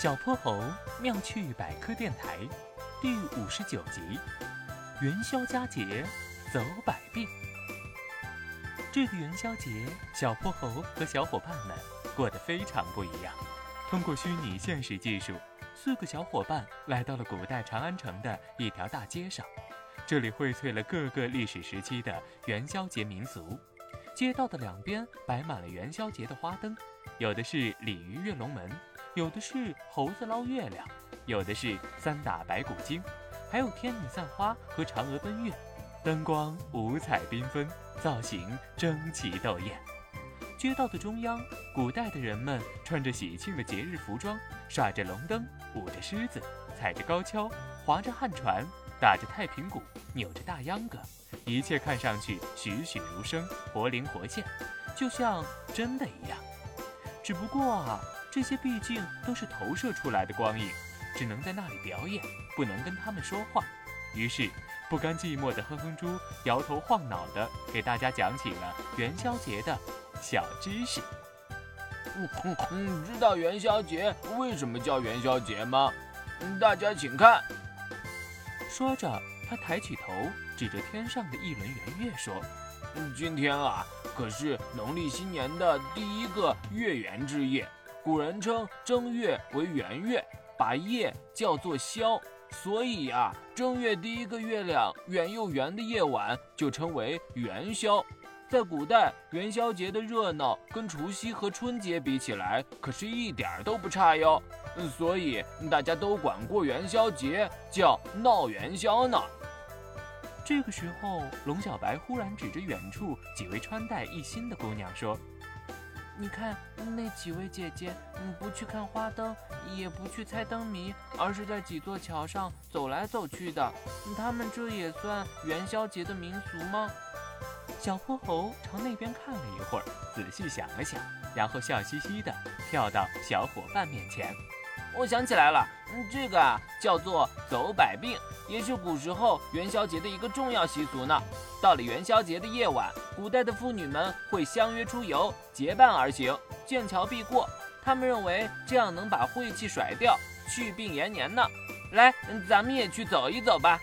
小泼猴妙趣百科电台第五十九集：元宵佳节走百病。这个元宵节，小泼猴和小伙伴们过得非常不一样。通过虚拟现实技术，四个小伙伴来到了古代长安城的一条大街上，这里荟萃了各个历史时期的元宵节民俗。街道的两边摆满了元宵节的花灯，有的是鲤鱼跃龙门，有的是猴子捞月亮，有的是三打白骨精，还有天女散花和嫦娥奔月，灯光五彩缤纷，造型争奇斗艳。街道的中央，古代的人们穿着喜庆的节日服装，耍着龙灯，舞着狮子，踩着高跷，划着旱船，打着太平鼓，扭着大秧歌。一切看上去栩栩如生，活灵活现，就像真的一样。只不过啊，这些毕竟都是投射出来的光影，只能在那里表演，不能跟他们说话。于是，不甘寂寞的哼哼猪摇头晃脑的给大家讲起了元宵节的小知识。嗯，知道元宵节为什么叫元宵节吗？大家请看。说着。他抬起头，指着天上的一轮圆月说：“今天啊，可是农历新年的第一个月圆之夜。古人称正月为圆月，把夜叫做宵，所以呀，正月第一个月亮圆又圆的夜晚就称为元宵。在古代，元宵节的热闹跟除夕和春节比起来，可是一点都不差哟。所以大家都管过元宵节叫闹元宵呢。”这个时候，龙小白忽然指着远处几位穿戴一新的姑娘说：“你看，那几位姐姐，你，不去看花灯，也不去猜灯谜，而是在几座桥上走来走去的。他们这也算元宵节的民俗吗？”小泼猴朝那边看了一会儿，仔细想了想，然后笑嘻嘻的跳到小伙伴面前。我想起来了，嗯，这个啊叫做走百病，也是古时候元宵节的一个重要习俗呢。到了元宵节的夜晚，古代的妇女们会相约出游，结伴而行，见桥必过。他们认为这样能把晦气甩掉，去病延年呢。来，咱们也去走一走吧。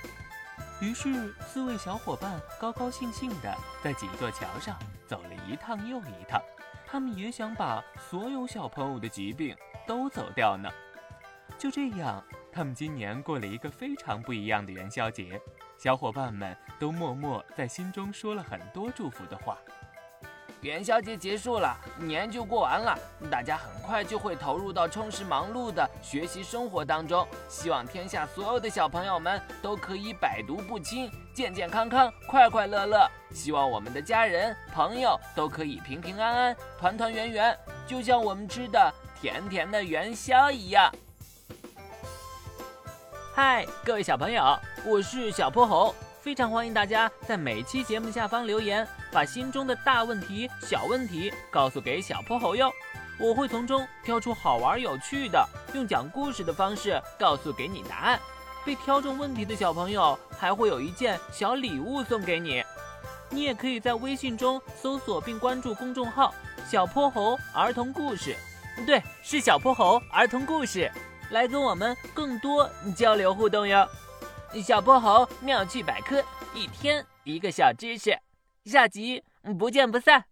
于是，四位小伙伴高高兴兴地在几座桥上走了一趟又一趟。他们也想把所有小朋友的疾病都走掉呢。就这样，他们今年过了一个非常不一样的元宵节。小伙伴们都默默在心中说了很多祝福的话。元宵节结束了，年就过完了，大家很快就会投入到充实忙碌的学习生活当中。希望天下所有的小朋友们都可以百毒不侵，健健康康，快快乐乐。希望我们的家人朋友都可以平平安安，团团圆圆，就像我们吃的甜甜的元宵一样。嗨，各位小朋友，我是小泼猴，非常欢迎大家在每期节目下方留言，把心中的大问题、小问题告诉给小泼猴哟，我会从中挑出好玩有趣的，用讲故事的方式告诉给你答案。被挑中问题的小朋友还会有一件小礼物送给你。你也可以在微信中搜索并关注公众号“小泼猴儿童故事”，对，是小泼猴儿童故事。来跟我们更多交流互动哟！小泼猴妙趣百科，一天一个小知识，下集不见不散。